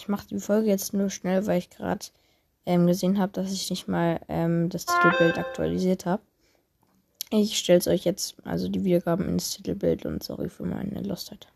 Ich mache die Folge jetzt nur schnell, weil ich gerade ähm, gesehen habe, dass ich nicht mal ähm, das Titelbild aktualisiert habe. Ich stelle es euch jetzt, also die Wiedergaben ins Titelbild und sorry für meine Lostheit.